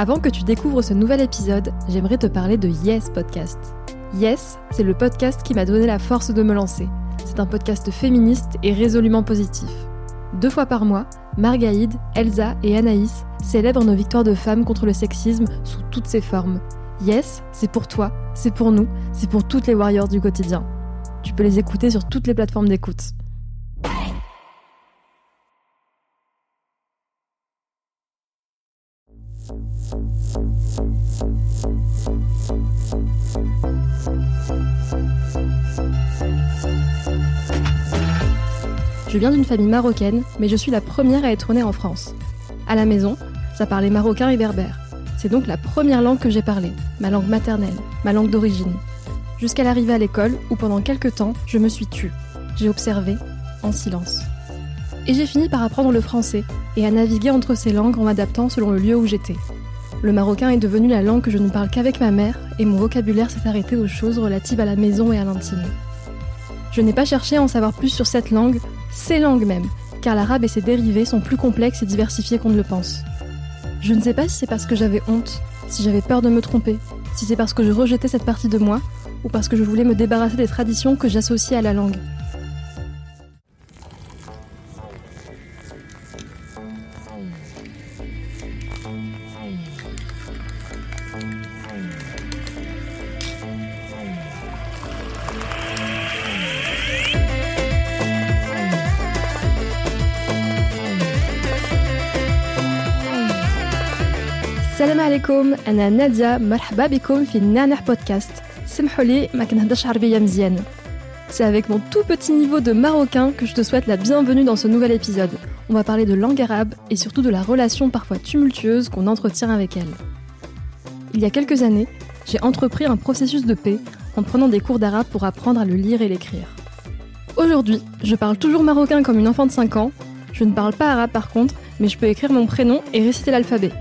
Avant que tu découvres ce nouvel épisode, j'aimerais te parler de Yes Podcast. Yes, c'est le podcast qui m'a donné la force de me lancer. C'est un podcast féministe et résolument positif. Deux fois par mois, Margaïde, Elsa et Anaïs célèbrent nos victoires de femmes contre le sexisme sous toutes ses formes. Yes, c'est pour toi, c'est pour nous, c'est pour toutes les warriors du quotidien. Tu peux les écouter sur toutes les plateformes d'écoute. Je viens d'une famille marocaine, mais je suis la première à être née en France. À la maison, ça parlait marocain et berbère. C'est donc la première langue que j'ai parlée, ma langue maternelle, ma langue d'origine. Jusqu'à l'arrivée à l'école, où pendant quelques temps, je me suis tue. J'ai observé, en silence. Et j'ai fini par apprendre le français et à naviguer entre ces langues en m'adaptant selon le lieu où j'étais. Le marocain est devenu la langue que je ne parle qu'avec ma mère et mon vocabulaire s'est arrêté aux choses relatives à la maison et à l'intime. Je n'ai pas cherché à en savoir plus sur cette langue ces langues même, car l'arabe et ses dérivés sont plus complexes et diversifiés qu'on ne le pense. Je ne sais pas si c'est parce que j'avais honte, si j'avais peur de me tromper, si c'est parce que je rejetais cette partie de moi, ou parce que je voulais me débarrasser des traditions que j'associais à la langue. عليكم انا ناديه مرحبا بكم في نانح بودكاست سمحوا لي ما كنهضرش عربيه مزيان C'est avec mon tout petit niveau de marocain que je te souhaite la bienvenue dans ce nouvel épisode. On va parler de langue arabe et surtout de la relation parfois tumultueuse qu'on entretient avec elle. Il y a quelques années, j'ai entrepris un processus de paix en prenant des cours d'arabe pour apprendre à le lire et l'écrire. Aujourd'hui, je parle toujours marocain comme une enfant de 5 ans. Je ne parle pas arabe par contre, mais je peux écrire mon prénom et réciter l'alphabet.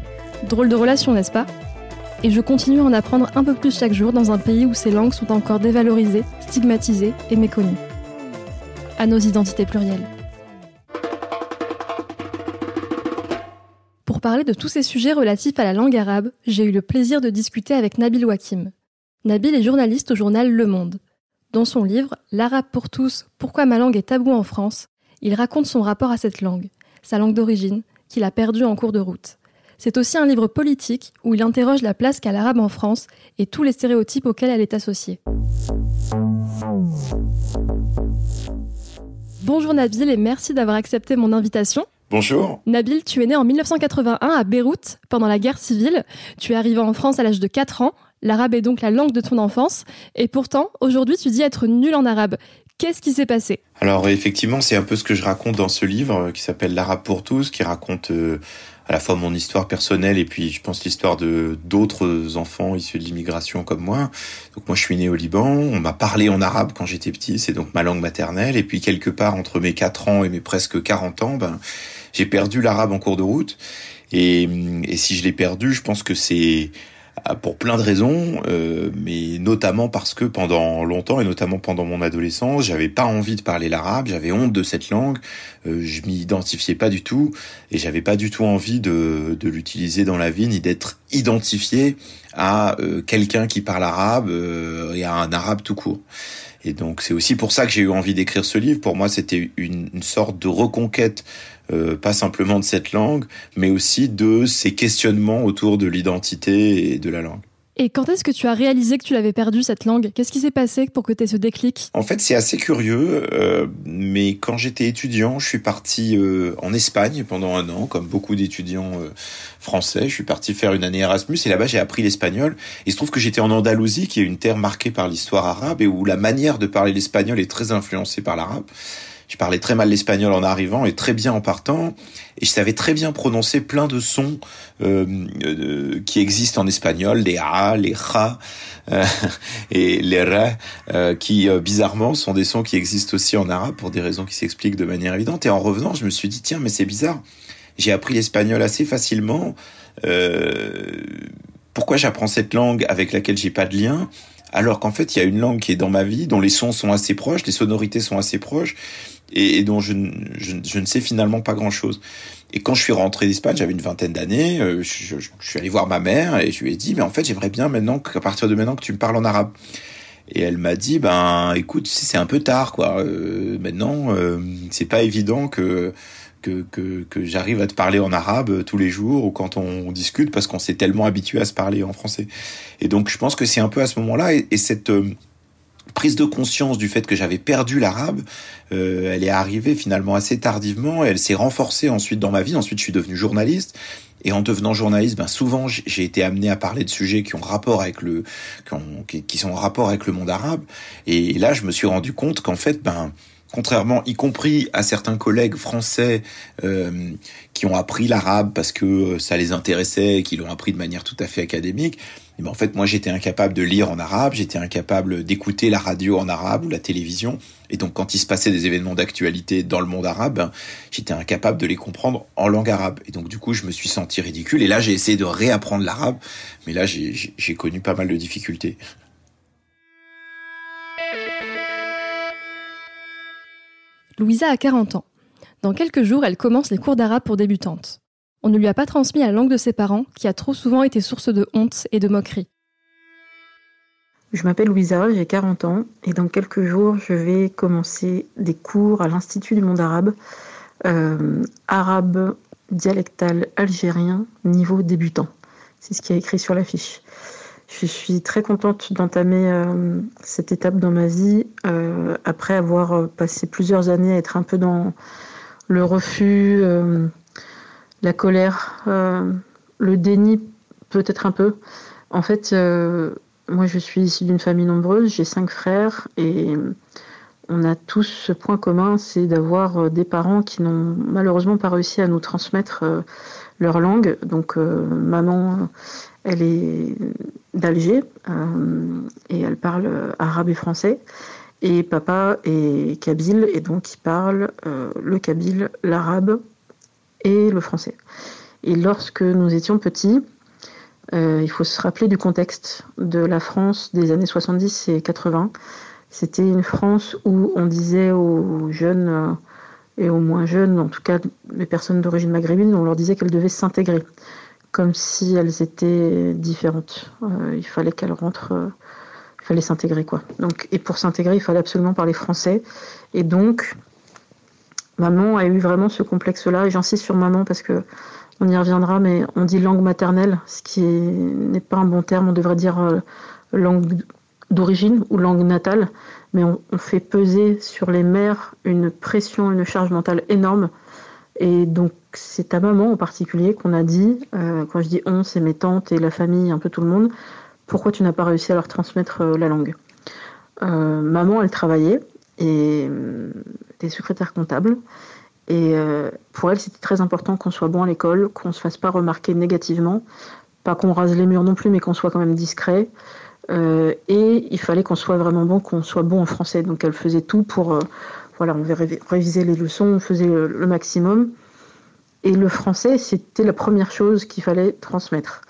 Drôle de relation, n'est-ce pas? Et je continue à en apprendre un peu plus chaque jour dans un pays où ces langues sont encore dévalorisées, stigmatisées et méconnues. À nos identités plurielles. Pour parler de tous ces sujets relatifs à la langue arabe, j'ai eu le plaisir de discuter avec Nabil Wakim. Nabil est journaliste au journal Le Monde. Dans son livre L'arabe pour tous, pourquoi ma langue est tabou en France, il raconte son rapport à cette langue, sa langue d'origine, qu'il a perdue en cours de route. C'est aussi un livre politique où il interroge la place qu'a l'arabe en France et tous les stéréotypes auxquels elle est associée. Bonjour Nabil et merci d'avoir accepté mon invitation. Bonjour. Nabil, tu es né en 1981 à Beyrouth pendant la guerre civile. Tu es arrivé en France à l'âge de 4 ans. L'arabe est donc la langue de ton enfance. Et pourtant, aujourd'hui, tu dis être nul en arabe. Qu'est-ce qui s'est passé? Alors effectivement, c'est un peu ce que je raconte dans ce livre euh, qui s'appelle L'arabe pour tous, qui raconte euh, à la fois mon histoire personnelle et puis je pense l'histoire de d'autres enfants issus de l'immigration comme moi. Donc moi je suis né au Liban, on m'a parlé en arabe quand j'étais petit, c'est donc ma langue maternelle. Et puis quelque part entre mes 4 ans et mes presque 40 ans, ben j'ai perdu l'arabe en cours de route. Et, et si je l'ai perdu, je pense que c'est pour plein de raisons, euh, mais notamment parce que pendant longtemps et notamment pendant mon adolescence, j'avais pas envie de parler l'arabe, j'avais honte de cette langue, euh, je m'y identifiais pas du tout et j'avais pas du tout envie de, de l'utiliser dans la vie ni d'être identifié à euh, quelqu'un qui parle arabe et à un arabe tout court. Et donc c'est aussi pour ça que j'ai eu envie d'écrire ce livre. Pour moi, c'était une, une, sorte de reconquête euh, pas simplement de cette langue, mais aussi de ces questionnements autour de l'identité et de la langue. Et quand est-ce que tu as réalisé que tu l'avais perdu cette langue? Qu'est-ce qui s'est passé pour que tu aies ce déclic? En fait, c'est assez curieux, euh, mais quand j'étais étudiant, je suis parti euh, en Espagne pendant un an, comme beaucoup d'étudiants euh, français. Je suis parti faire une année Erasmus et là-bas j'ai appris l'espagnol. Il se trouve que j'étais en Andalousie, qui est une terre marquée par l'histoire arabe et où la manière de parler l'espagnol est très influencée par l'arabe. Je parlais très mal l'espagnol en arrivant et très bien en partant. Et je savais très bien prononcer plein de sons euh, euh, qui existent en espagnol, les a, les ra euh, et les re, qui bizarrement sont des sons qui existent aussi en arabe pour des raisons qui s'expliquent de manière évidente. Et en revenant, je me suis dit tiens, mais c'est bizarre. J'ai appris l'espagnol assez facilement. pourquoi j'apprends cette langue avec laquelle j'ai pas de lien alors qu'en fait il y a une langue qui est dans ma vie, dont les sons sont assez proches, les sonorités sont assez proches, et, dont je, ne sais finalement pas grand-chose. Et quand je suis rentré d'Espagne, j'avais une vingtaine d'années, euh, je, suis allé voir ma mère et je lui ai dit, mais en fait j'aimerais bien maintenant qu'à partir de maintenant que tu me parles en arabe. Et elle m'a dit, ben écoute, c'est un peu tard quoi. Euh, maintenant, euh, c'est pas évident que que, que, que j'arrive à te parler en arabe tous les jours ou quand on, discute parce qu'on s'est tellement habitué à se parler en français. Et donc je pense que c'est un peu à ce moment-là et, cette euh, prise de conscience du fait que j'avais perdu l'arabe, euh, elle est arrivée finalement assez tardivement elle s'est renforcée ensuite dans ma vie. Ensuite je suis devenu journaliste. Et en devenant journaliste, ben souvent j'ai été amené à parler de sujets qui ont rapport avec le, qui, qui sont en rapport avec le monde arabe. Et là, je me suis rendu compte qu'en fait, ben contrairement, y compris à certains collègues français euh, qui ont appris l'arabe parce que euh, ça les intéressait et qui l'ont appris de manière tout à fait académique, mais ben, en fait, moi, j'étais incapable de lire en arabe, j'étais incapable d'écouter la radio en arabe ou la télévision. Et donc, quand il se passait des événements d'actualité dans le monde arabe, ben, j'étais incapable de les comprendre en langue arabe. Et donc, du coup, je me suis senti ridicule. Et là, j'ai essayé de réapprendre l'arabe. Mais là, j'ai connu pas mal de difficultés. Louisa a 40 ans. Dans quelques jours, elle commence les cours d'arabe pour débutantes. On ne lui a pas transmis la langue de ses parents, qui a trop souvent été source de honte et de moquerie. Je m'appelle Louisa, j'ai 40 ans, et dans quelques jours, je vais commencer des cours à l'Institut du monde arabe, euh, arabe dialectal algérien, niveau débutant. C'est ce qui est écrit sur l'affiche. Je suis très contente d'entamer euh, cette étape dans ma vie euh, après avoir passé plusieurs années à être un peu dans le refus, la colère, le déni peut-être un peu. En fait, moi je suis issue d'une famille nombreuse, j'ai cinq frères et on a tous ce point commun, c'est d'avoir des parents qui n'ont malheureusement pas réussi à nous transmettre leur langue. Donc maman elle est d'Alger euh, et elle parle arabe et français. Et papa est kabyle et donc il parle euh, le kabyle, l'arabe et le français. Et lorsque nous étions petits, euh, il faut se rappeler du contexte de la France des années 70 et 80. C'était une France où on disait aux jeunes et aux moins jeunes, en tout cas les personnes d'origine maghrébine, on leur disait qu'elles devaient s'intégrer comme si elles étaient différentes. Euh, il fallait qu'elles rentrent, euh, il fallait s'intégrer quoi. Donc, et pour s'intégrer, il fallait absolument parler français. Et donc, maman a eu vraiment ce complexe-là. Et j'insiste sur maman parce que on y reviendra, mais on dit langue maternelle, ce qui n'est pas un bon terme. On devrait dire euh, langue d'origine ou langue natale. Mais on, fait peser sur les mères une pression, une charge mentale énorme et donc, c'est ta maman en particulier qu'on a dit, euh, quand je dis on, c'est mes tantes et la famille, un peu tout le monde, pourquoi tu n'as pas réussi à leur transmettre euh, la langue Maman, elle travaillait et était secrétaire comptable. Et pour elle, c'était très important qu'on soit bon à l'école, qu'on ne se fasse pas remarquer négativement, pas qu'on rase les murs non plus, mais qu'on soit quand même discret. et il fallait qu'on soit vraiment bon, qu'on soit bon en français. Donc elle faisait tout pour voilà, on révisait les leçons, on faisait le maximum. Et le français, c'était la première chose qu'il fallait transmettre.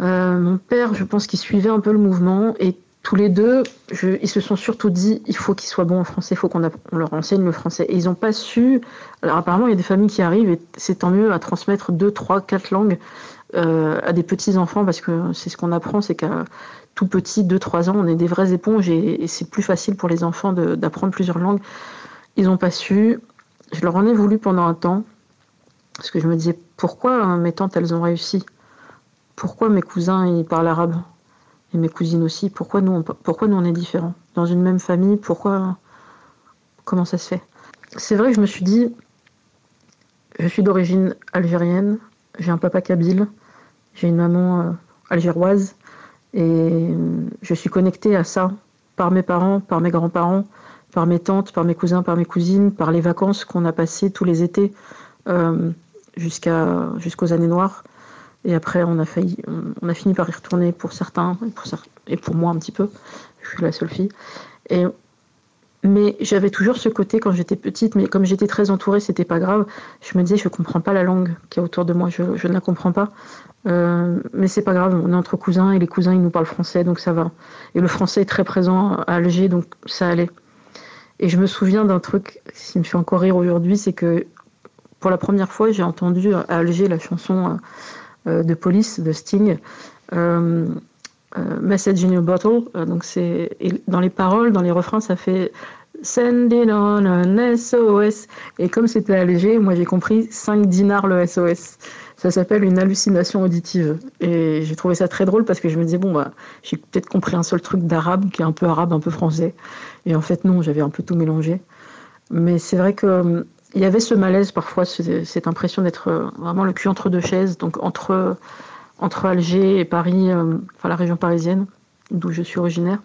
Euh, mon père, je pense qu'il suivait un peu le mouvement et tous les deux, ils se sont surtout dit il faut qu'ils soient bons en français, il faut qu'on leur enseigne le français. Et ils n'ont pas su. Alors apparemment, il y a des familles qui arrivent et c'est tant mieux à transmettre deux, trois, quatre langues euh, à des petits enfants parce que c'est ce qu'on apprend, c'est qu'à tout petit, 2-3 ans, on est des vraies éponges et, c'est plus facile pour les enfants d'apprendre plusieurs langues. Ils n'ont pas su. Je leur en ai voulu pendant un temps parce que je me disais pourquoi hein, mes tantes elles ont réussi? Pourquoi mes cousins ils parlent arabe? Mes cousines aussi Pourquoi nous on, pourquoi nous on est différents? Dans une même famille, pourquoi Comment ça se fait? C'est vrai que je me suis dit je suis d'origine algérienne, j'ai un papa kabyle, j'ai une maman euh, algéroise et je suis connectée à ça par mes parents, par mes grands-parents, par mes tantes, par mes cousins, par mes cousines, par les vacances qu'on a passées tous les étés jusqu'à jusqu'aux années noires. Et après, on a, fini par y retourner pour certains et pour, moi un petit peu. Je suis la seule fille. Mais j'avais toujours ce côté quand j'étais petite, mais comme j'étais très entourée, c'était pas grave. Je me disais, je comprends pas la langue qui est autour de moi, je, je ne la comprends pas. Euh, mais c'est pas grave, on est entre cousins et les cousins ils nous parlent français, donc ça va. Et le français est très présent à Alger, donc ça allait. Et je me souviens d'un truc qui me fait encore rire aujourd'hui, c'est que pour la première fois, j'ai entendu à Alger la chanson euh, de police de Sting. Euh, euh, Message in a Bottle. donc c'est dans les paroles, dans les refrains, ça fait Sending on an SOS. Et comme c'était Alger, moi j'ai compris 5 dinars le SOS. Ça s'appelle une hallucination auditive. Et j'ai trouvé ça très drôle parce que je me disais, bon, bah, j'ai peut-être compris un seul truc d'arabe qui est un peu arabe, un peu français. Et en fait, non, j'avais un peu tout mélangé. Mais c'est vrai que il y avait ce malaise parfois, cette impression d'être euh, vraiment le cul entre deux chaises, donc entre, entre Alger et Paris, euh, enfin la région parisienne, d'où je suis originaire.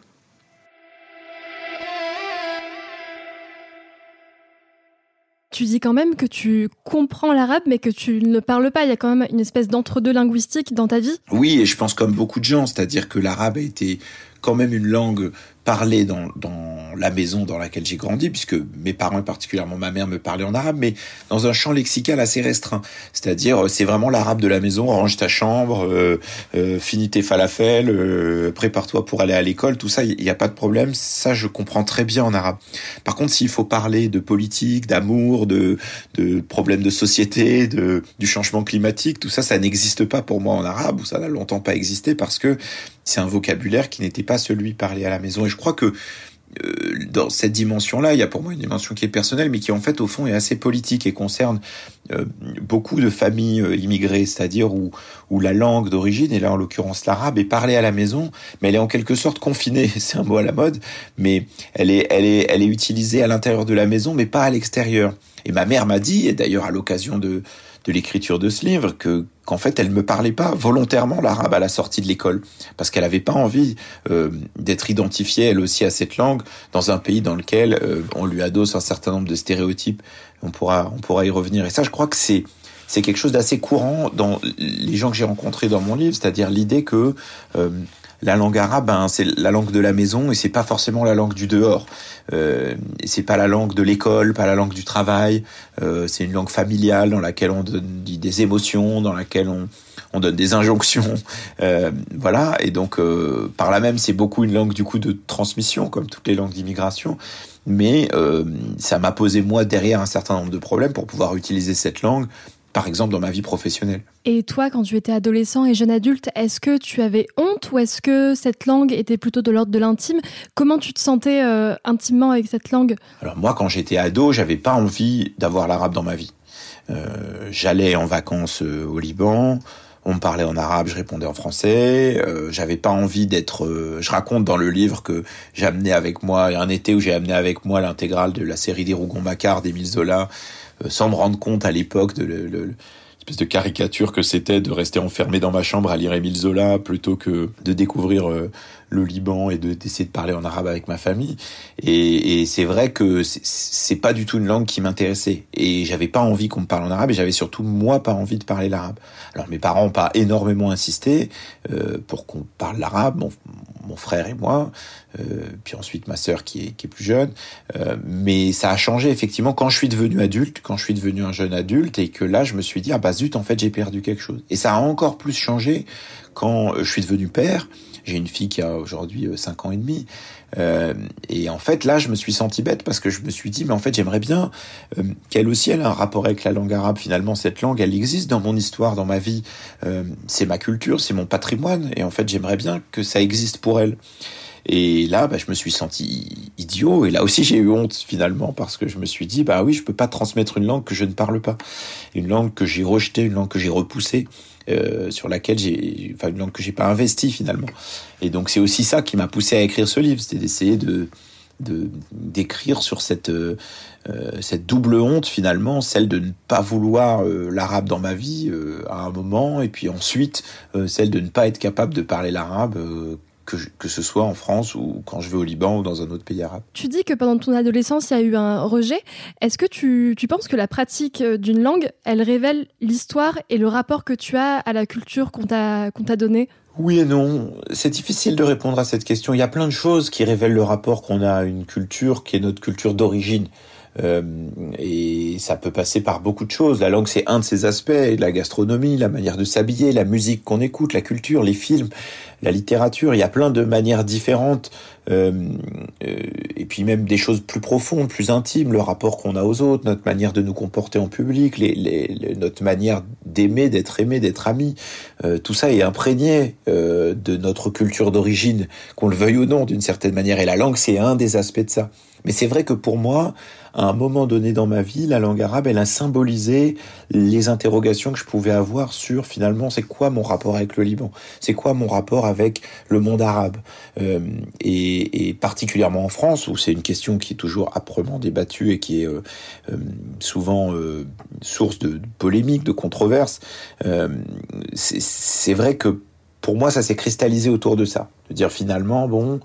Tu dis quand même que tu comprends l'arabe, mais que tu ne parles pas. Il y a quand même une espèce d'entre-deux linguistique dans ta vie. Oui, et je pense comme beaucoup de gens, c'est-à-dire que l'arabe a été quand même une langue parler dans, dans la maison dans laquelle j'ai grandi, puisque mes parents et particulièrement ma mère me parlaient en arabe, mais dans un champ lexical assez restreint. C'est-à-dire, c'est vraiment l'arabe de la maison, range ta chambre, euh, euh, finis tes falafels, euh, prépare-toi pour aller à l'école, tout ça, il n'y a pas de problème, ça je comprends très bien en arabe. Par contre, s'il faut parler de politique, d'amour, de, de problèmes de société, de, du changement climatique, tout ça, ça n'existe pas pour moi en arabe, ou ça n'a longtemps pas existé, parce que c'est un vocabulaire qui n'était pas celui parlé à la maison. Je crois que euh, dans cette dimension-là, il y a pour moi une dimension qui est personnelle, mais qui en fait au fond est assez politique et concerne euh, beaucoup de familles euh, immigrées, c'est-à-dire où, où la langue d'origine, et là en l'occurrence l'arabe, est parlée à la maison, mais elle est en quelque sorte confinée, c'est un mot à la mode, mais elle est, elle est, elle est utilisée à l'intérieur de la maison, mais pas à l'extérieur. Et ma mère m'a dit, et d'ailleurs à l'occasion de, de l'écriture de ce livre que qu'en fait elle me parlait pas volontairement l'arabe à la sortie de l'école. Parce qu'elle avait pas envie euh, d'être identifiée elle aussi à cette langue dans un pays dans lequel euh, on lui adosse un certain nombre de stéréotypes. On pourra on pourra y revenir. Et ça je crois que c'est c'est quelque chose d'assez courant dans les gens que j'ai rencontrés dans mon livre c'est-à-dire l'idée que euh, la langue arabe, ben, c'est la langue de la maison et c'est pas forcément la langue du dehors. Euh, c'est pas la langue de l'école, pas la langue du travail. Euh, c'est une langue familiale dans laquelle on donne des émotions, dans laquelle on, on donne des injonctions, euh, voilà. Et donc, euh, par là même, c'est beaucoup une langue du coup de transmission, comme toutes les langues d'immigration. Mais euh, ça m'a posé moi derrière un certain nombre de problèmes pour pouvoir utiliser cette langue par exemple dans ma vie professionnelle. Et toi, quand tu étais adolescent et jeune adulte, est-ce que tu avais honte ou est-ce que cette langue était plutôt de l'ordre de l'intime? Comment tu te sentais euh, intimement avec cette langue? Alors moi, quand j'étais ado, j'avais pas envie d'avoir l'arabe dans ma vie. Euh, J'allais en vacances euh, au Liban. On me parlait en arabe, je répondais en français. Euh, J'avais pas envie d'être. Euh, je raconte dans le livre que j'ai amené avec moi un été où j'ai amené avec moi l'intégrale de la série des Rougon-Macquart d'Émile Zola sans me rendre compte à l'époque de l'espèce de caricature que c'était de rester enfermé dans ma chambre à lire Émile Zola plutôt que de découvrir euh, le Liban et d'essayer de, parler en arabe avec ma famille. Et, et c'est vrai que c'est pas du tout une langue qui m'intéressait. Et j'avais pas envie qu'on me parle en arabe et j'avais surtout moi pas envie de parler l'arabe. Alors mes parents ont pas énormément insisté euh, pour qu'on parle l'arabe, mon, mon, frère et moi, euh, puis ensuite ma sœur qui est, qui est plus jeune. Euh, mais ça a changé effectivement quand je suis devenu adulte, quand je suis devenu un jeune adulte et que là je me suis dit ah bah zut en fait j'ai perdu quelque chose. Et ça a encore plus changé quand je suis devenu père j'ai une fille qui a aujourd'hui 5 euh, ans et demi. Euh, et en fait, là, je me suis senti bête parce que je me suis dit, mais en fait, j'aimerais bien euh, qu'elle aussi, elle a un rapport avec la langue arabe. Finalement, cette langue, elle existe dans mon histoire, dans ma vie. Euh, c'est ma culture, c'est mon patrimoine. Et en fait, j'aimerais bien que ça existe pour elle. Et là, bah, je me suis senti idiot. Et là aussi, j'ai eu honte finalement parce que je me suis dit, bah oui, je peux pas transmettre une langue que je ne parle pas, une langue que j'ai rejetée, une langue que j'ai repoussée. Euh, sur laquelle j'ai, enfin langue que j'ai pas investi finalement. Et donc c'est aussi ça qui m'a poussé à écrire ce livre, c'était d'essayer de d'écrire sur cette euh, cette double honte finalement, celle de ne pas vouloir euh, l'arabe dans ma vie à un moment, et puis ensuite celle de ne pas être capable de parler l'arabe que, que, ce soit en France ou quand je vais au Liban ou dans un autre pays arabe. Tu dis que pendant ton adolescence, il y a eu un rejet. Est-ce que tu, tu, penses que la pratique d'une langue, elle révèle l'histoire et le rapport que tu as à la culture qu'on t'a qu'on t'a donnée oui et non. C'est difficile de répondre à cette question. Il y a plein de choses qui révèlent le rapport qu'on a à une culture qui est notre culture d'origine. Euh, et ça peut passer par beaucoup de choses. La langue, c'est un de ces aspects. La gastronomie, la manière de s'habiller, la musique qu'on écoute, la culture, les films, la littérature. Il y a plein de manières différentes. Euh, euh, et puis même des choses plus profondes, plus intimes, le rapport qu'on a aux autres, notre manière de nous comporter en public, notre manière d'aimer, d'être aimé, d'être ami. Tout ça est imprégné de notre culture d'origine, qu'on le veuille ou non, d'une certaine manière. Et la langue, c'est un des aspects de ça. Mais c'est vrai que pour moi, à un moment donné dans ma vie, la langue arabe, elle a symbolisé les interrogations que je pouvais avoir sur finalement c'est quoi mon rapport avec le Liban, c'est quoi mon rapport avec le monde arabe, euh, et, particulièrement en France où c'est une question qui est toujours âprement débattue et qui est euh, euh souvent source de polémiques, de controverses. C'est vrai que pour moi, ça s'est cristallisé autour de ça, de dire finalement bon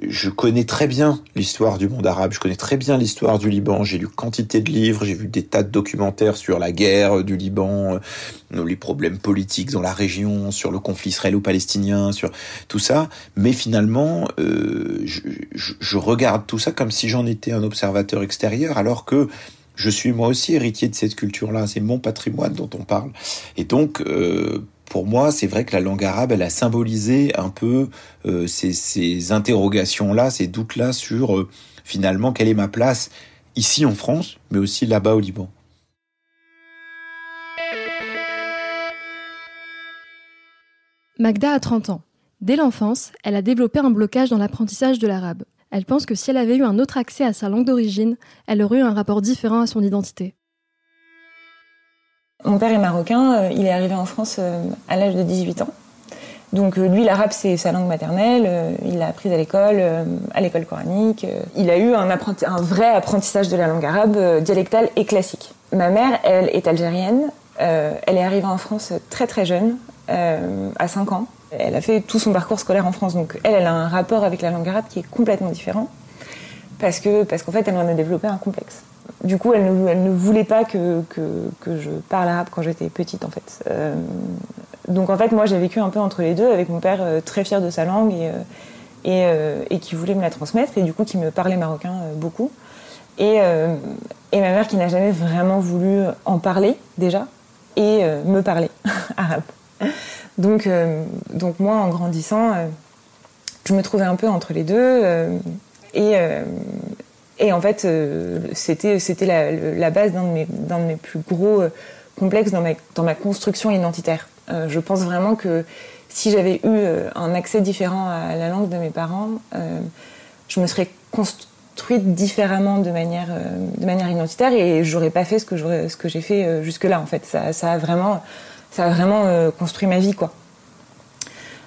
je connais très bien l'histoire du monde arabe, je connais très bien l'histoire du Liban, j'ai lu quantité de livres, j'ai vu des tas de documentaires sur la guerre du Liban, euh, les problèmes politiques dans la région, sur le conflit israélo-palestinien, sur tout ça, mais finalement, euh, je, regarde tout ça comme si j'en étais un observateur extérieur, alors que je suis moi aussi héritier de cette culture-là, c'est mon patrimoine dont on parle. Et donc, euh, pour moi, c'est vrai que la langue arabe, elle a symbolisé un peu euh, ces, interrogations-là, ces doutes-là sur euh, finalement quelle est ma place ici en France, mais aussi là-bas au Liban. Magda a 30 ans. Dès l'enfance, elle a développé un blocage dans l'apprentissage de l'arabe. Elle pense que si elle avait eu un autre accès à sa langue d'origine, elle aurait eu un rapport différent à son identité. Mon père est marocain, euh, il est arrivé en France euh, à l'âge de 18 ans. Donc euh, lui, l'arabe, c'est sa langue maternelle, il l'a apprise à l'école, à l'école coranique. Il a eu un, vrai apprentissage de la langue arabe dialectale et classique. Ma mère, elle est algérienne, elle est arrivée en France très très jeune, à 5 ans. Elle a fait tout son parcours scolaire en France, donc elle, elle a un rapport avec la langue arabe qui est complètement différent, parce que parce qu'en fait, elle en a développé un complexe du coup, elle ne, voulait pas que, que, je parle arabe quand j'étais petite, en fait. Euh, donc, en fait, moi, j'ai vécu un peu entre les deux, avec mon père euh, très fier de sa langue et, euh, et, et, qui voulait me la transmettre, et du coup, qui me parlait marocain beaucoup. Et, et, ma mère qui n'a jamais vraiment voulu en parler, déjà, et me parler arabe. Donc, donc, moi, en grandissant, je me trouvais un peu entre les deux. et et en fait, euh, c'était c'était la, base d'un de, mes, de mes plus gros euh, complexes dans ma, dans ma construction identitaire. Euh, je pense vraiment que si j'avais eu un accès différent à la langue de mes parents, je me serais construite différemment de manière, de manière identitaire et j'aurais pas fait ce que ce que j'ai fait jusque-là. En fait, ça, ça, a vraiment, ça a vraiment construit ma vie, quoi.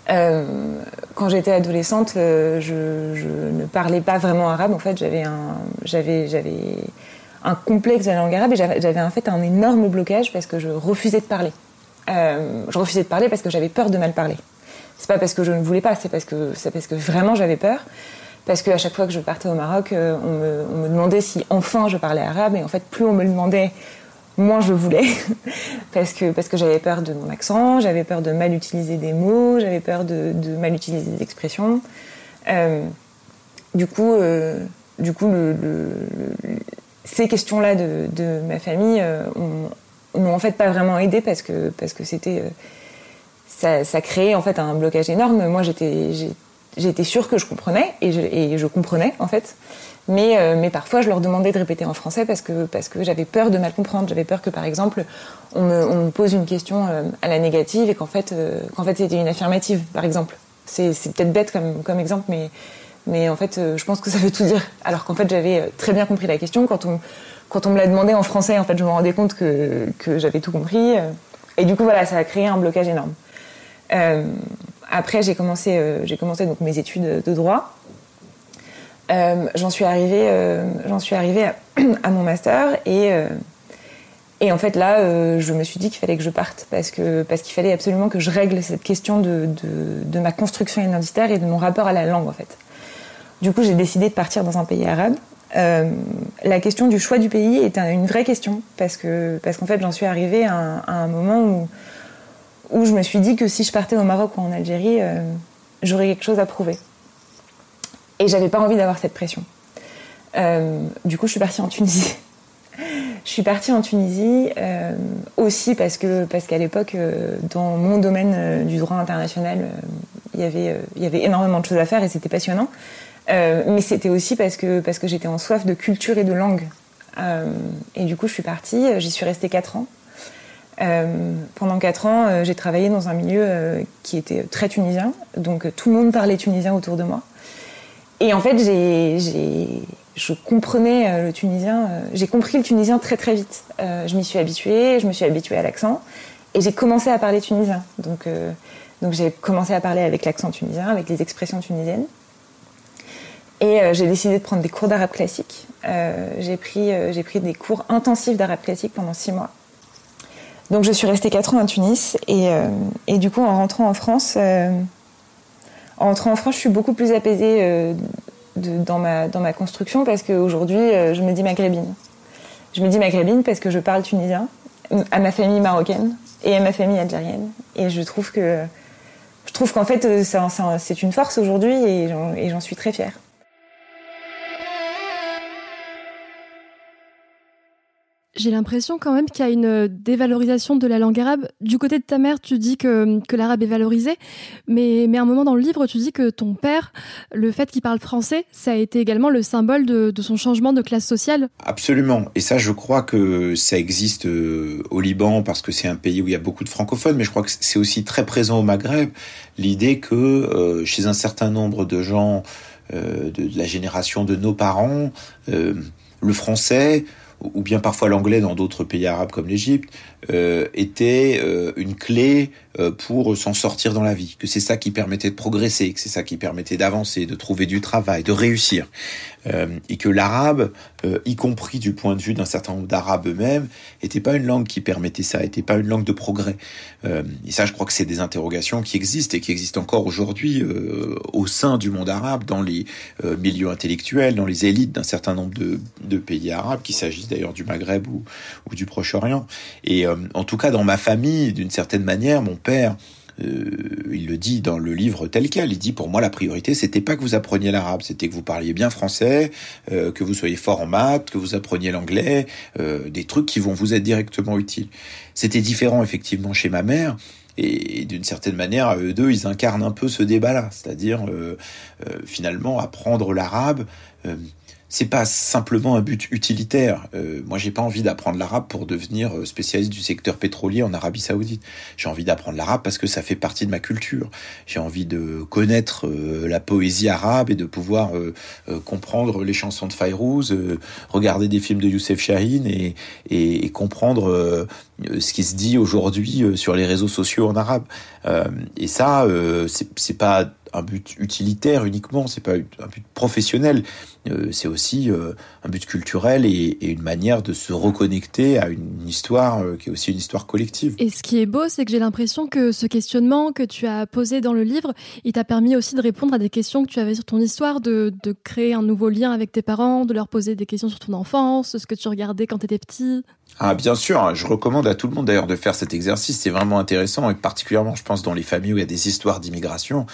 Euh, quand j'étais adolescente, euh, je, ne parlais pas vraiment arabe. En fait, j'avais un, complexe de la langue arabe et j'avais en fait un énorme blocage parce que je refusais de parler. Euh, je refusais de parler parce que j'avais peur de mal parler. C'est pas parce que je ne voulais pas, c'est parce que vraiment j'avais peur. Parce qu'à chaque fois que je partais au Maroc, on me, on me demandait si enfin je parlais arabe et en fait plus on me le demandait, moins je voulais parce que parce que j'avais peur de mon accent, j'avais peur de mal utiliser des mots, j'avais peur de, de, mal utiliser des expressions. Euh, du coup, euh, du coup, ces questions-là de, de, ma famille euh, n'ont en fait pas vraiment aidé parce que parce que c'était ça, ça créait en fait un blocage énorme. Moi, j'étais j'étais sûre que je comprenais et je comprenais en fait. Mais, euh, mais parfois, je leur demandais de répéter en français parce que, parce que j'avais peur de mal comprendre. J'avais peur que, par exemple, on me, pose une question euh, à la négative et qu'en fait, euh, qu'en fait c'était une affirmative, par exemple. C'est, c'est peut-être bête comme, comme exemple, mais, mais en fait, je pense que ça veut tout dire. Alors qu'en fait, j'avais très bien compris la question. Quand on, quand on me l'a demandé en français, en fait, je me rendais compte que, que j'avais tout compris. Et du coup, voilà, ça a créé un blocage énorme. après, j'ai commencé, j'ai commencé donc mes études de droit. Euh, j'en suis arrivée, euh, j'en suis arrivée à, mon master et, euh, Et en fait là, je me suis dit qu'il fallait que je parte parce qu'il fallait absolument que je règle cette question de, ma construction identitaire et de mon rapport à la langue en fait. Du coup, j'ai décidé de partir dans un pays arabe. La question du choix du pays est une vraie question parce que qu'en fait, j'en suis arrivée à un, moment où je me suis dit que si je partais au Maroc ou en Algérie, j'aurais quelque chose à prouver. Et j'avais pas envie d'avoir cette pression. Euh, du coup, je suis partie en Tunisie. je suis partie en Tunisie aussi parce que parce qu'à l'époque, dans mon domaine du droit international, il y avait y avait énormément de choses à faire et c'était passionnant. Euh, mais c'était aussi parce que, parce que j'étais en soif de culture et de langue. Euh, et du coup, je suis partie, j'y suis restée 4 ans. Euh, pendant 4 ans, j'ai travaillé dans un milieu qui était très tunisien, donc tout le monde parlait tunisien autour de moi. Et en fait, j'ai, je comprenais le tunisien, j'ai compris le tunisien très très vite. je m'y suis habituée, je me suis habituée à l'accent, et j'ai commencé à parler tunisien. Donc, donc j'ai commencé à parler avec l'accent tunisien, avec les expressions tunisiennes. Et euh, j'ai décidé de prendre des cours d'arabe classique. Euh, j'ai pris, euh, j'ai pris des cours intensifs d'arabe classique pendant six mois. Donc je suis restée quatre ans à Tunis et, et du coup en rentrant en France, en rentrant en France, je suis beaucoup plus apaisée de, dans, ma, construction parce qu'aujourd'hui je me dis maghrébine. Je me dis maghrébine parce que je parle tunisien à ma famille marocaine et à ma famille algérienne et je trouve que je trouve qu'en fait c'est une force aujourd'hui et j'en suis très fière. J'ai l'impression quand même qu'il y a une dévalorisation de la langue arabe. Du côté de ta mère, tu dis que, que l'arabe est valorisé, mais, mais à un moment dans le livre, tu dis que ton père, le fait qu'il parle français, ça a été également le symbole de, de, son changement de classe sociale. Absolument. Et ça, je crois que ça existe euh, au Liban parce que c'est un pays où il y a beaucoup de francophones, mais je crois que c'est aussi très présent au Maghreb, l'idée que euh, chez un certain nombre de gens euh, de, la génération de nos parents, euh, le français ou bien parfois l'anglais dans d'autres pays arabes comme l'Égypte, euh, était euh, une clé pour s'en sortir dans la vie, que c'est ça qui permettait de progresser, que c'est ça qui permettait d'avancer, de trouver du travail, de réussir, euh, et que l'arabe, euh, y compris du point de vue d'un certain nombre d'arabes eux-mêmes, était pas une langue qui permettait ça, était pas une langue de progrès. et ça, je crois que c'est des interrogations qui existent et qui existent encore aujourd'hui au sein du monde arabe, dans les milieux intellectuels, dans les élites d'un certain nombre de, de pays arabes, qu'il s'agisse d'ailleurs du Maghreb ou, ou du Proche-Orient. Et en tout cas, dans ma famille, d'une certaine manière, mon père, euh, il le dit dans le livre tel quel. Il dit pour moi la priorité c'était pas que vous appreniez l'arabe, c'était que vous parliez bien français, euh, que vous soyez fort en maths, que vous appreniez l'anglais, euh, des trucs qui vont vous être directement utiles. C'était différent effectivement chez ma mère. Et d'une certaine manière, eux deux, ils incarnent un peu ce débat-là, c'est-à-dire finalement apprendre l'arabe. C'est pas simplement un but utilitaire. Euh, moi, j'ai pas envie d'apprendre l'arabe pour devenir euh, spécialiste du secteur pétrolier en Arabie Saoudite. J'ai envie d'apprendre l'arabe parce que ça fait partie de ma culture. J'ai envie de connaître euh, la poésie arabe et de pouvoir euh, euh comprendre les chansons de Fayrouz, regarder des films de Youssef Chahine et, et, et comprendre ce qui se dit aujourd'hui sur les réseaux sociaux en arabe. et ça, c'est pas un but utilitaire uniquement, c'est pas un but professionnel, euh, c'est aussi euh, un but culturel et, et, une manière de se reconnecter à une histoire euh, qui est aussi une histoire collective. Et ce qui est beau, c'est que j'ai l'impression que ce questionnement que tu as posé dans le livre, il t'a permis aussi de répondre à des questions que tu avais sur ton histoire, de, de créer un nouveau lien avec tes parents, de leur poser des questions sur ton enfance, ce que tu regardais quand tu étais petit. Ah bien sûr, hein, je recommande à tout le monde d'ailleurs de faire cet exercice, c'est vraiment intéressant et particulièrement je pense dans les familles où il y a des histoires d'immigration,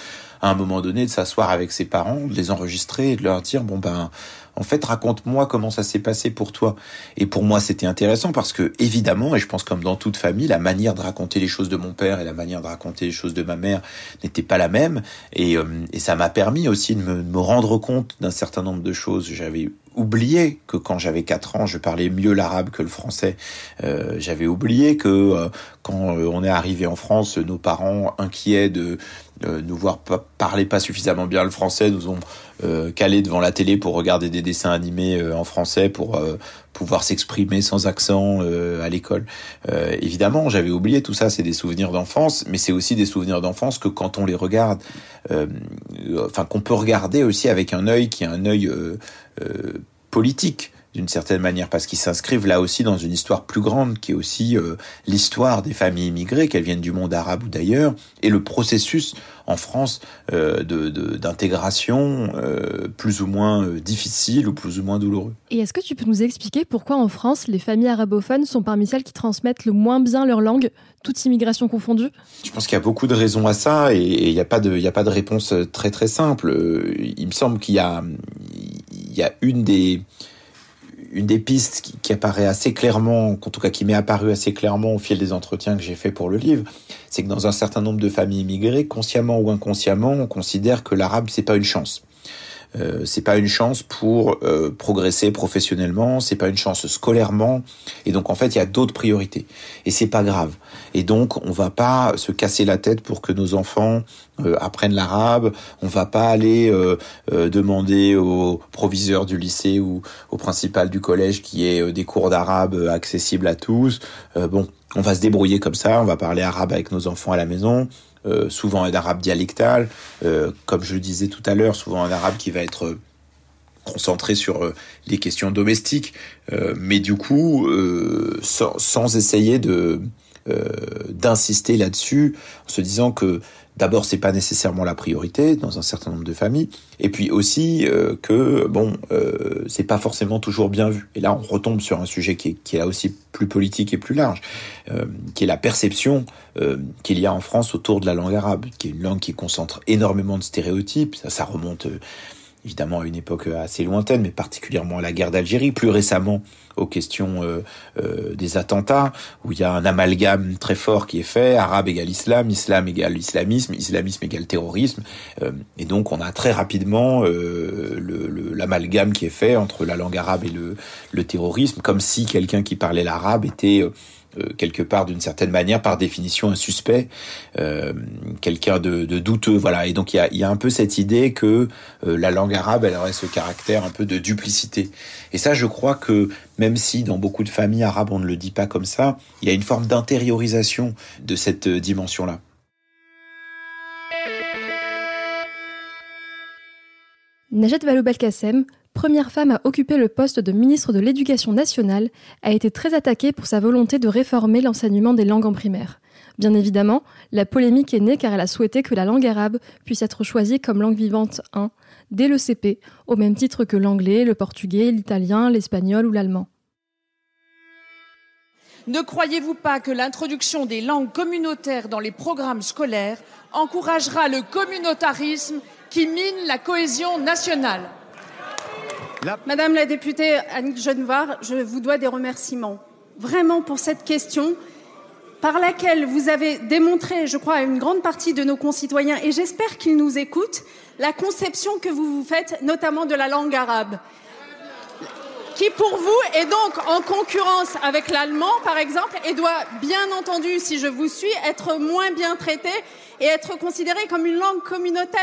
à un moment donné de s'asseoir avec ses parents, de les enregistrer et de leur dire bon ben en fait raconte-moi comment ça s'est passé pour toi. Et pour moi c'était intéressant parce que évidemment et je pense comme dans toute famille la manière de raconter les choses de mon père et la manière de raconter les choses de ma mère n'était pas la même et, euh, et ça m'a permis aussi de me, de me rendre compte d'un certain nombre de choses. J'avais oublié que quand j'avais 4 ans, je parlais mieux l'arabe que le français. Euh, j'avais oublié que euh, quand euh, on est arrivé en France, nos parents inquiets de nous voir pas, parler pas suffisamment bien le français nous ont euh, calé devant la télé pour regarder des dessins animés euh, en français pour euh, pouvoir s'exprimer sans accent à l'école. évidemment, j'avais oublié tout ça, c'est des souvenirs d'enfance, mais c'est aussi des souvenirs d'enfance que quand on les regarde, enfin qu'on peut regarder aussi avec un œil qui est un œil politique d'une certaine manière, parce qu'ils s'inscrivent là aussi dans une histoire plus grande, qui est aussi euh, l'histoire des familles immigrées, qu'elles viennent du monde arabe ou d'ailleurs, et le processus en France euh, d'intégration euh, plus ou moins euh, difficile ou plus ou moins douloureux. Et est-ce que tu peux nous expliquer pourquoi en France, les familles arabophones sont parmi celles qui transmettent le moins bien leur langue, toute immigration confondue Je pense qu'il y a beaucoup de raisons à ça, et il n'y a, pas de, a pas de réponse très très simple. Il me semble qu'il y a, il y a une des une des pistes qui, apparaît assez clairement, en tout cas qui m'est apparu assez clairement au fil des entretiens que j'ai fait pour le livre, c'est que dans un certain nombre de familles immigrées, consciemment ou inconsciemment, on considère que l'arabe c'est pas une chance. Euh, c'est pas une chance pour euh, progresser professionnellement, c'est pas une chance scolairement, et donc en fait il y a d'autres priorités, et c'est pas grave. Et donc on va pas se casser la tête pour que nos enfants euh, apprennent l'arabe, on va pas aller euh, demander au proviseur du lycée ou au principal du collège qui ait des cours d'arabe accessibles à tous. bon, on va se débrouiller comme ça, on va parler arabe avec nos enfants à la maison. Euh, souvent un arabe dialectal, euh, comme je le disais tout à l'heure, souvent un arabe qui va être euh, concentré sur les questions domestiques, mais du coup, sans, sans, essayer de d'insister là-dessus, en se disant que D'abord, c'est pas nécessairement la priorité dans un certain nombre de familles, et puis aussi euh, que bon, euh, c'est pas forcément toujours bien vu. Et là, on retombe sur un sujet qui est, là aussi plus politique et plus large, euh, qui est la perception qu'il y a en France autour de la langue arabe, qui est une langue qui concentre énormément de stéréotypes. Ça, remonte évidemment à une époque assez lointaine, mais particulièrement à la guerre d'Algérie, plus récemment aux questions euh, euh, des attentats, où il y a un amalgame très fort qui est fait, arabe égale islam, islam égale islamisme, islamisme égale terrorisme, euh, et donc on a très rapidement l'amalgame le, qui est fait entre la langue arabe et le, le terrorisme, comme si quelqu'un qui parlait l'arabe était euh, quelque part d'une certaine manière par définition un suspect, euh, quelqu'un de, douteux, voilà. Et donc il y a, y a, un peu cette idée que euh, la langue arabe, elle aurait ce caractère un peu de duplicité. Et ça, je crois que même si dans beaucoup de familles arabes on ne le dit pas comme ça, il y a une forme d'intériorisation de cette dimension-là. Najat Vallaud-Belkacem, première femme à occuper le poste de ministre de l'Éducation nationale, a été très attaquée pour sa volonté de réformer l'enseignement des langues en primaire. Bien évidemment, la polémique est née car elle a souhaité que la langue arabe puisse être choisie comme langue vivante 1 dès le CP, au même titre que l'anglais, le portugais, l'italien, l'espagnol ou l'allemand. Ne croyez-vous pas que l'introduction des langues communautaires dans les programmes scolaires encouragera le communautarisme qui mine la cohésion nationale? Madame la députée Annick Genevard, je vous dois des remerciements, vraiment pour cette question par laquelle vous avez démontré, je crois, à une grande partie de nos concitoyens, et j'espère qu'ils nous écoutent, la conception que vous vous faites, notamment de la langue arabe, qui pour vous est donc en concurrence avec l'allemand, par exemple, et doit, bien entendu, si je vous suis, être moins bien traité et être considérée comme une langue communautaire.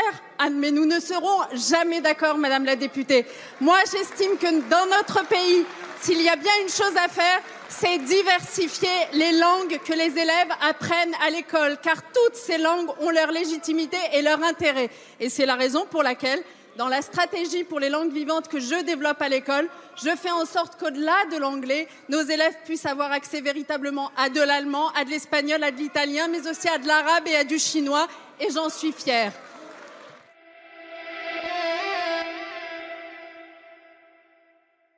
Mais nous ne serons jamais d'accord, Madame la députée. Moi, j'estime que dans notre pays, s'il y a bien une chose à faire, c'est diversifier les langues que les élèves apprennent à l'école, car toutes ces langues ont leur légitimité et leur intérêt. Et c'est la raison pour laquelle dans la stratégie pour les langues vivantes que je développe à l'école, je fais en sorte qu'au-delà de l'anglais, nos élèves puissent avoir accès véritablement à de l'allemand, à de l'espagnol, à de l'italien, mais aussi à de l'arabe et à du chinois, et j'en suis fière.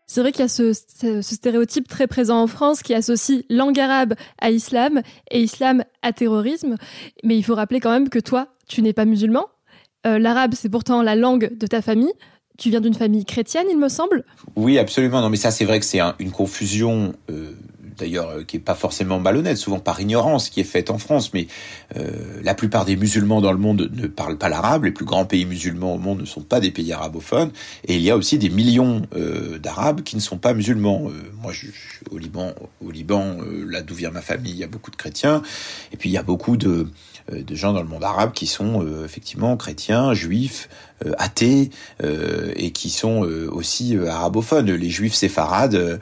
C'est vrai qu'il y a ce, stéréotype très présent en France qui associe langue arabe à islam et islam à terrorisme. Mais il faut rappeler quand même que toi, tu n'es pas musulman. Euh, l'arabe, c'est pourtant la langue de ta famille. Tu viens d'une famille chrétienne, il me semble. Oui, absolument. Non, mais ça, c'est vrai que c'est un, une confusion. Euh, D'ailleurs, euh, qui est pas forcément malhonnête, souvent par ignorance, qui est faite en France. Mais la plupart des musulmans dans le monde ne parlent pas l'arabe. Les plus grands pays musulmans au monde ne sont pas des pays arabophones. Et il y a aussi des millions d'arabes qui ne sont pas musulmans. Moi, au Liban, au Liban, là d'où vient ma famille, il y a beaucoup de chrétiens. Et puis il y a beaucoup de de gens dans le monde arabe qui sont euh, effectivement chrétiens, juifs, euh, athées et qui sont aussi arabophones. Les juifs séfarades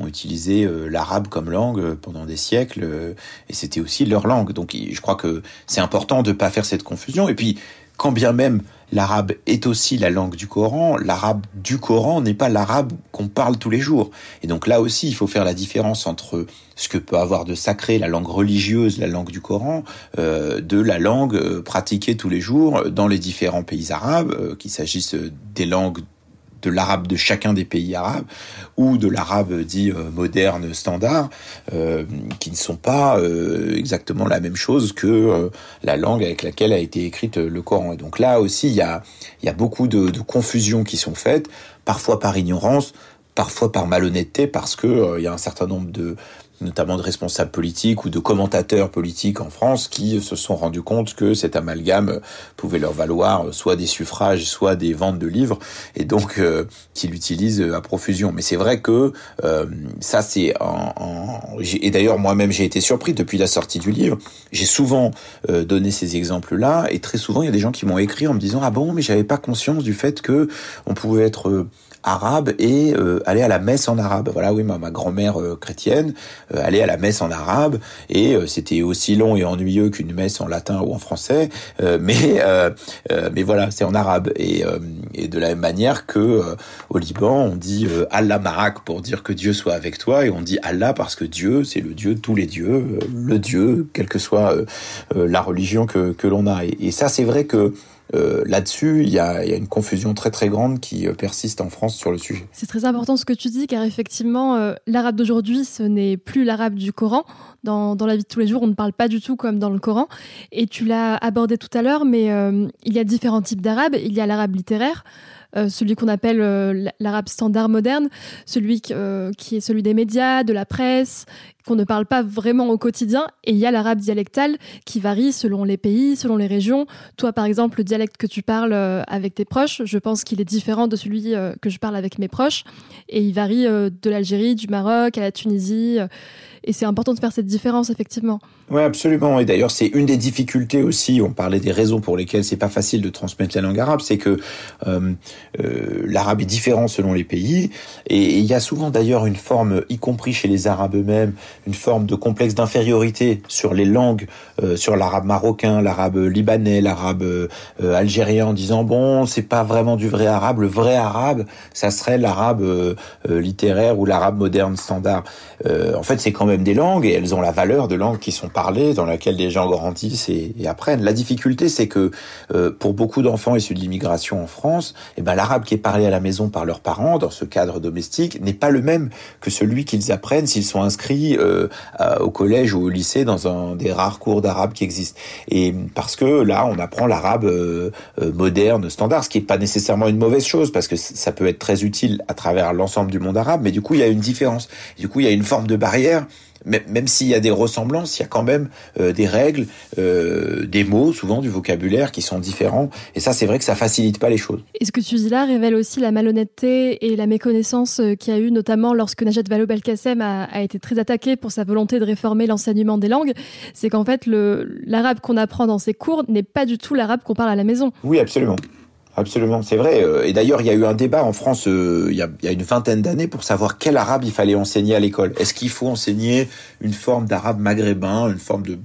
ont utilisé l'arabe comme langue pendant des siècles et c'était aussi leur langue. Donc je crois que c'est important de ne pas faire cette confusion. Et puis quand bien même l'arabe est aussi la langue du Coran. L'arabe du Coran n'est pas l'arabe qu'on parle tous les jours. Et donc là aussi, il faut faire la différence entre ce que peut avoir de sacré la langue religieuse, la langue du Coran, euh, de la langue euh, pratiquée tous les jours dans les différents pays arabes, euh, qu'il s'agisse des langues de l'arabe de chacun des pays arabes ou de l'arabe dit euh, moderne standard, euh, qui ne sont pas euh, exactement la même chose que la langue avec laquelle a été écrite le Coran. Et donc là aussi, il y a, beaucoup de, de confusions qui sont faites, parfois par ignorance, parfois par malhonnêteté, parce que il y a un certain nombre de notamment de responsables politiques ou de commentateurs politiques en France qui se sont rendus compte que cet amalgame pouvait leur valoir soit des suffrages, soit des ventes de livres, et donc euh, qu'ils l'utilisent à profusion. Mais c'est vrai que euh, ça, c'est en, en... et d'ailleurs moi-même j'ai été surpris depuis la sortie du livre. J'ai souvent euh, donné ces exemples-là, et très souvent il y a des gens qui m'ont écrit en me disant ah bon, mais j'avais pas conscience du fait que on pouvait être arabe et euh, aller à la messe en arabe. Voilà, oui, ma, grand-mère euh, chrétienne euh, allait à la messe en arabe et c'était aussi long et ennuyeux qu'une messe en latin ou en français, mais mais voilà, c'est en arabe et, et de la même manière que au Liban on dit Allah Marak pour dire que Dieu soit avec toi et on dit Allah parce que Dieu c'est le Dieu de tous les dieux, le Dieu quelle que soit la religion que que l'on a et ça c'est vrai que euh, là-dessus, il y a, une confusion très très grande qui euh, persiste en France sur le sujet. C'est très important ce que tu dis, car effectivement, euh, l'arabe d'aujourd'hui, ce n'est plus l'arabe du Coran. Dans, dans, la vie de tous les jours, on ne parle pas du tout comme dans le Coran. Et tu l'as abordé tout à l'heure, mais il y a différents types d'arabe. Il y a l'arabe littéraire. Euh, celui qu'on appelle euh, l'arabe standard moderne, celui euh, qui est celui des médias, de la presse, qu'on ne parle pas vraiment au quotidien. Et il y a l'arabe dialectal qui varie selon les pays, selon les régions. Toi, par exemple, le dialecte que tu parles avec tes proches, je pense qu'il est différent de celui que je parle avec mes proches. Et il varie de l'Algérie, du Maroc à la Tunisie. Et c'est important de faire cette différence, effectivement. Oui, absolument. Et d'ailleurs, c'est une des difficultés aussi. On parlait des raisons pour lesquelles c'est pas facile de transmettre la langue arabe, c'est que euh, euh, l'arabe est différent selon les pays. Et il y a souvent d'ailleurs une forme, y compris chez les Arabes eux-mêmes, une forme de complexe d'infériorité sur les langues, euh, sur l'arabe marocain, l'arabe libanais, l'arabe euh, algérien, en disant bon, c'est pas vraiment du vrai arabe. Le vrai arabe, ça serait l'arabe euh, littéraire ou l'arabe moderne standard. en fait, c'est quand même des langues et elles ont la valeur de langues qui sont parler, dans laquelle les gens grandissent et, et apprennent. La difficulté, c'est que euh, pour beaucoup d'enfants issus de l'immigration en France, eh ben, l'arabe qui est parlé à la maison par leurs parents, dans ce cadre domestique, n'est pas le même que celui qu'ils apprennent s'ils sont inscrits euh, au collège ou au lycée dans un des rares cours d'arabe qui existent. Et parce que là, on apprend l'arabe euh, moderne, standard, ce qui n'est pas nécessairement une mauvaise chose, parce que ça peut être très utile à travers l'ensemble du monde arabe, mais du coup, il y a une différence. Du coup, il y a une forme de barrière même s'il y a des ressemblances, il y a quand même euh, des règles, euh, des mots, souvent du vocabulaire qui sont différents. Et ça, c'est vrai que ça facilite pas les choses. Et ce que tu dis là révèle aussi la malhonnêteté et la méconnaissance euh, qu'il y a eu, notamment lorsque Najat Vallaud-Belkacem a, a, été très attaqué pour sa volonté de réformer l'enseignement des langues. C'est qu'en fait, l'arabe qu'on apprend dans ses cours n'est pas du tout l'arabe qu'on parle à la maison. Oui, absolument. Absolument, c'est vrai. Euh, et d'ailleurs, il y a eu un débat en France euh, il, y a, il, y a, une vingtaine d'années pour savoir quel arabe il fallait enseigner à l'école. Est-ce qu'il faut enseigner une forme d'arabe maghrébin, une forme de,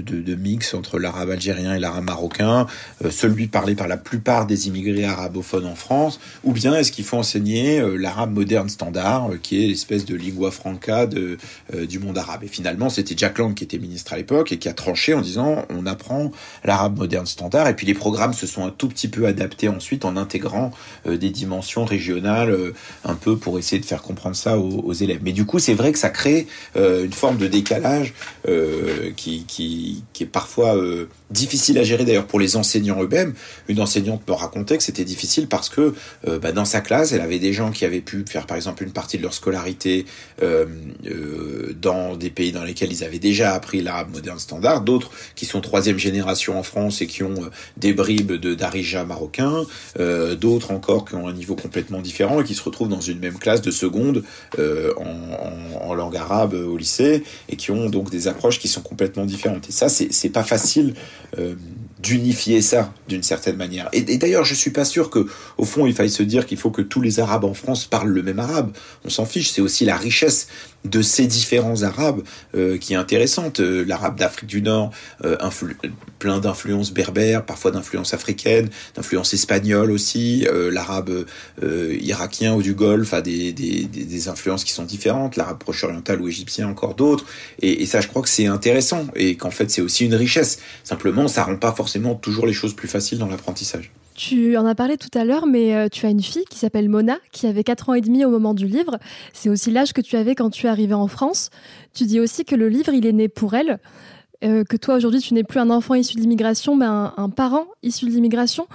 de, mix entre l'arabe algérien et l'arabe marocain, euh, celui parlé par la plupart des immigrés arabophones en France, ou bien est-ce qu'il faut enseigner euh, l'arabe moderne standard, euh, qui est l'espèce de lingua franca du monde arabe. Et finalement, c'était Jack Lang qui était ministre à l'époque et qui a tranché en disant on apprend l'arabe moderne standard, et puis les programmes se sont un tout petit peu adaptés ensuite en intégrant des dimensions régionales, un peu pour essayer de faire comprendre ça aux, élèves. Mais du coup, c'est vrai que ça crée une forme de décalage qui qui, est parfois euh, difficile à gérer d'ailleurs pour les enseignants eux-mêmes. Une enseignante me racontait que c'était difficile parce que euh, bah, dans sa classe, elle avait des gens qui avaient pu faire par exemple une partie de leur scolarité euh, euh, dans des pays dans lesquels ils avaient déjà appris l'arabe moderne standard, d'autres qui sont troisième génération en France et qui ont euh, des bribes de darija marocain, euh, d'autres encore qui ont un niveau complètement différent et qui se retrouvent dans une même classe de seconde en, en, langue arabe au lycée et qui ont donc des approches qui sont complètement différentes. Et ça, c'est pas facile euh, d'unifier ça d'une certaine manière. Et, d'ailleurs, je suis pas sûr que, au fond, il faille se dire qu'il faut que tous les Arabes en France parlent le même arabe. On s'en fiche. C'est aussi la richesse de ces différents arabes euh, qui est intéressante. Euh, l'arabe d'Afrique du Nord, euh, plein d'influences berbères, parfois d'influences africaines, d'influences espagnoles aussi. l'arabe irakien ou du Golfe a des, des, des, influences qui sont différentes. L'arabe proche-oriental ou égyptien encore d'autres. Et, et ça, je crois que c'est intéressant et qu'en fait, c'est aussi une richesse. Simplement, ça rend pas forcément toujours les choses plus faciles dans l'apprentissage. Tu en as parlé tout à l'heure, mais euh, tu as une fille qui s'appelle Mona, qui avait 4 ans et demi au moment du livre. C'est aussi l'âge que tu avais quand tu es arrivé en France. Tu dis aussi que le livre, il est né pour elle, euh, que toi aujourd'hui, tu n'es plus un enfant issu de l'immigration, mais un, parent issu de l'immigration.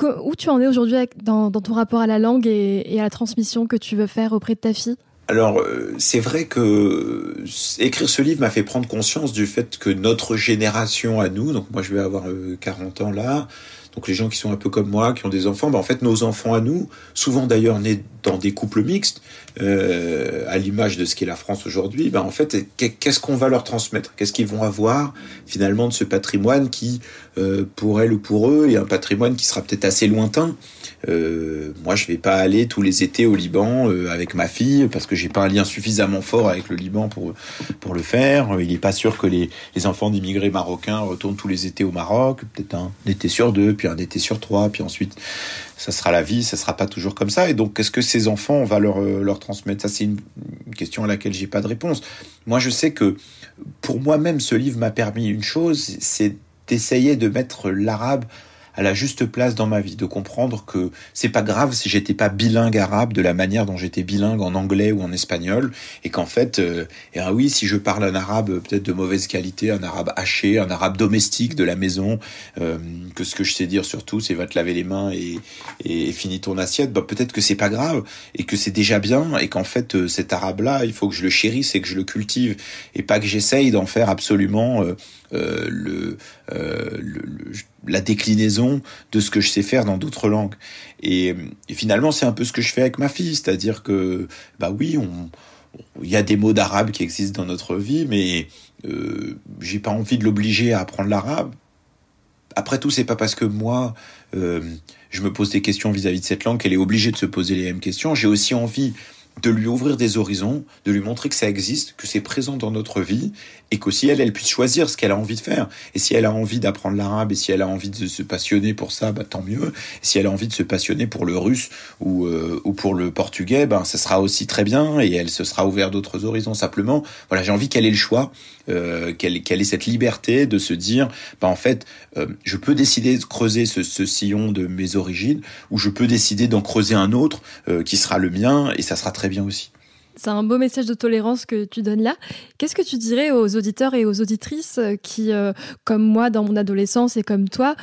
Où tu en es aujourd'hui dans, ton rapport à la langue et, à la transmission que tu veux faire auprès de ta fille? Alors, euh, c'est vrai que écrire ce livre m'a fait prendre conscience du fait que notre génération à nous, donc moi je vais avoir 40 ans là, donc les gens qui sont un peu comme moi, qui ont des enfants, ben en fait nos enfants à nous, souvent d'ailleurs nés dans des couples mixtes, euh, à l'image de ce qu'est la France aujourd'hui, ben en fait qu'est-ce qu'on va leur transmettre? Qu'est-ce qu'ils vont avoir finalement de ce patrimoine qui, euh, pour elles ou pour eux, est un patrimoine qui sera peut-être assez lointain? Euh, moi, je vais pas aller tous les étés au Liban euh, avec ma fille parce que j'ai pas un lien suffisamment fort avec le Liban pour pour le faire. Il est pas sûr que les, les enfants d'immigrés marocains retournent tous les étés au Maroc. Peut-être un été sur deux, puis un été sur trois, puis ensuite ça sera la vie. Ça sera pas toujours comme ça. Et donc, qu'est-ce que ces enfants on va leur euh, leur transmettre? Ça, c'est une, une, question à laquelle j'ai pas de réponse. Moi, je sais que pour moi-même, ce livre m'a permis une chose, c'est d'essayer de mettre l'arabe à la juste place dans ma vie, de comprendre que c'est pas grave si j'étais pas bilingue arabe de la manière dont j'étais bilingue en anglais ou en espagnol, et qu'en fait, euh, eh ben oui, si je parle un arabe peut-être de mauvaise qualité, un arabe haché, un arabe domestique de la maison, euh, que ce que je sais dire surtout, c'est va te laver les mains et, et, finis ton assiette, bah, peut-être que c'est pas grave et que c'est déjà bien et qu'en fait euh, cet arabe-là, il faut que je le chérisse et que je le cultive et pas que j'essaye d'en faire absolument euh, euh, la déclinaison de ce que je sais faire dans d'autres langues. Et, finalement, c'est un peu ce que je fais avec ma fille, c'est-à-dire que, bah oui, on, il y a des mots d'arabe qui existent dans notre vie, mais euh, j'ai pas envie de l'obliger à apprendre l'arabe. Après tout, c'est pas parce que moi, euh, je me pose des questions vis-à-vis -vis de cette langue qu'elle est obligée de se poser les mêmes questions. J'ai aussi envie de lui ouvrir des horizons, de lui montrer que ça existe, que c'est présent dans notre vie, et qu'aussi elle, elle puisse choisir ce qu'elle a envie de faire. Et si elle a envie d'apprendre l'arabe, et si elle a envie de se passionner pour ça, bah, tant mieux. Et si elle a envie de se passionner pour le russe ou, euh, ou pour le portugais, ben ça sera aussi très bien, et elle se sera ouvert d'autres horizons. Simplement, voilà, j'ai envie qu'elle ait le choix, euh, qu'elle ait cette liberté de se dire, bah en fait, euh, je peux décider de creuser ce, ce, sillon de mes origines, ou je peux décider d'en creuser un autre qui sera le mien, et ça sera très bien aussi. C'est un beau message de tolérance que tu donnes là. Qu'est-ce que tu dirais aux auditeurs et aux auditrices qui, comme moi, dans mon adolescence et comme toi,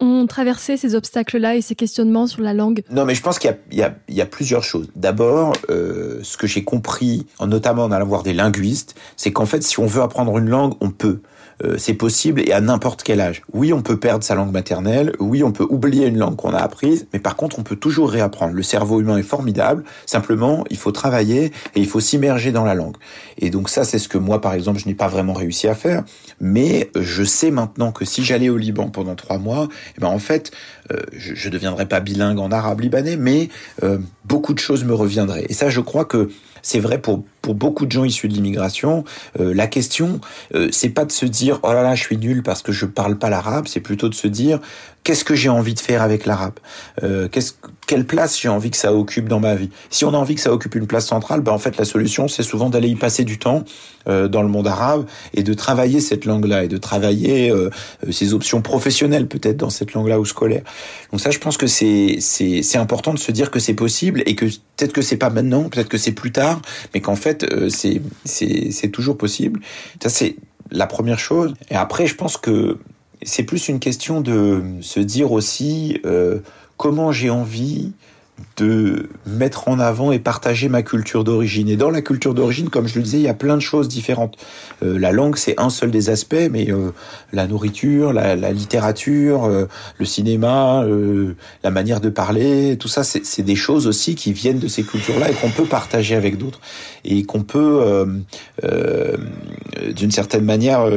ont traversé ces obstacles-là et ces questionnements sur la langue? Non, mais je pense qu'il y, y, y, a plusieurs choses. D'abord, euh, ce que j'ai compris, notamment en allant voir des linguistes, c'est qu'en fait, si on veut apprendre une langue, on peut. Euh, c'est possible et à n'importe quel âge. Oui, on peut perdre sa langue maternelle, oui, on peut oublier une langue qu'on a apprise, mais par contre, on peut toujours réapprendre. Le cerveau humain est formidable, simplement, il faut travailler et il faut s'immerger dans la langue. Et donc ça, c'est ce que moi, par exemple, je n'ai pas vraiment réussi à faire, mais je sais maintenant que si j'allais au Liban pendant trois mois, eh ben en fait, euh, je ne deviendrais pas bilingue en arabe libanais, mais euh, beaucoup de choses me reviendraient. Et ça, je crois que c'est vrai pour pour beaucoup de gens issus de l'immigration, euh, la question, euh, c'est pas de se dire oh là là, je suis nul parce que je parle pas l'arabe, c'est plutôt de se dire qu'est-ce que j'ai envie de faire avec l'arabe, euh, qu'est-ce, quelle place j'ai envie que ça occupe dans ma vie. Si on a envie que ça occupe une place centrale, ben en fait la solution c'est souvent d'aller y passer du temps euh, dans le monde arabe et de travailler cette langue-là et de travailler euh, ses options professionnelles peut-être dans cette langue-là ou scolaire. Donc ça, je pense que c'est c'est c'est important de se dire que c'est possible et que peut-être que c'est pas maintenant, peut-être que c'est plus tard, mais qu'en fait euh, c'est c'est c'est toujours possible. Ça c'est la première chose. Et après, je pense que c'est plus une question de se dire aussi euh, comment j'ai envie de mettre en avant et partager ma culture d'origine. Et dans la culture d'origine, comme je le disais, il y a plein de choses différentes. Euh, la langue, c'est un seul des aspects, mais euh, la nourriture, la, la littérature, euh, le cinéma, euh, la manière de parler, tout ça, c'est des choses aussi qui viennent de ces cultures-là et qu'on peut partager avec d'autres et qu'on peut d'une certaine manière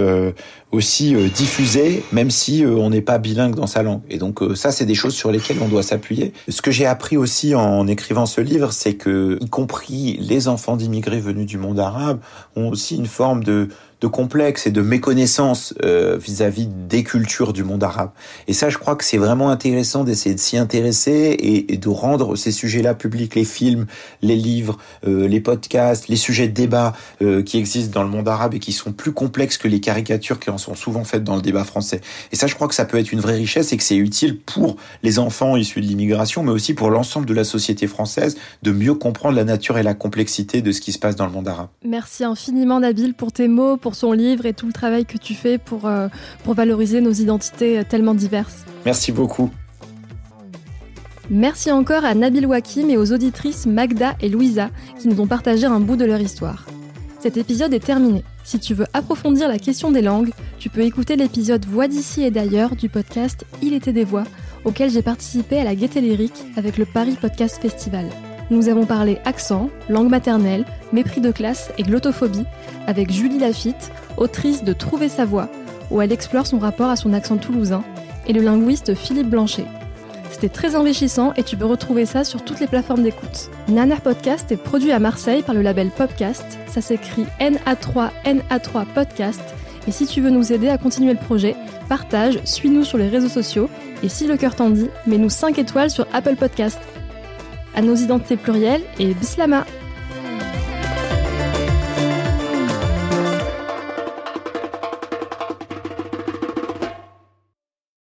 aussi diffusé, même si on n'est pas bilingue dans sa langue. Et donc ça, c'est des choses sur lesquelles on doit s'appuyer. Ce que j'ai appris aussi en écrivant ce livre, c'est que, y compris les enfants d'immigrés venus du monde arabe, ont aussi une forme de de complexe et de méconnaissance euh, vis-à-vis des cultures du monde arabe. Et ça, je crois que c'est vraiment intéressant d'essayer de s'y intéresser et, de rendre ces sujets-là publics, les films, les livres, euh, les podcasts, les sujets de débat euh, qui existent dans le monde arabe et qui sont plus complexes que les caricatures qui en sont souvent faites dans le débat français. Et ça, je crois que ça peut être une vraie richesse et que c'est utile pour les enfants issus de l'immigration, mais aussi pour l'ensemble de la société française de mieux comprendre la nature et la complexité de ce qui se passe dans le monde arabe. Merci infiniment Nabil pour tes mots, son livre et tout le travail que tu fais pour, euh, pour valoriser nos identités euh, tellement diverses. Merci beaucoup. Merci encore à Nabil Wakim et aux auditrices Magda et Louisa qui nous ont partagé un bout de leur histoire. Cet épisode est terminé. Si tu veux approfondir la question des langues, tu peux écouter l'épisode Voix d'ici et d'ailleurs du podcast Il était des voix, auquel j'ai participé à la Gaieté Lyrique avec le Paris Podcast Festival. Nous avons parlé accent, langue maternelle, mépris de classe et glottophobie avec Julie Lafitte, autrice de Trouver sa voix, où elle explore son rapport à son accent toulousain, et le linguiste Philippe Blanchet. C'était très enrichissant et tu peux retrouver ça sur toutes les plateformes d'écoute. Naner Podcast est produit à Marseille par le label Popcast. Ça s'écrit NA3 NA3 Podcast. Et si tu veux nous aider à continuer le projet, partage, suis-nous sur les réseaux sociaux et si le cœur t'en dit, mets-nous 5 étoiles sur Apple Podcast à nos identités plurielles et bislama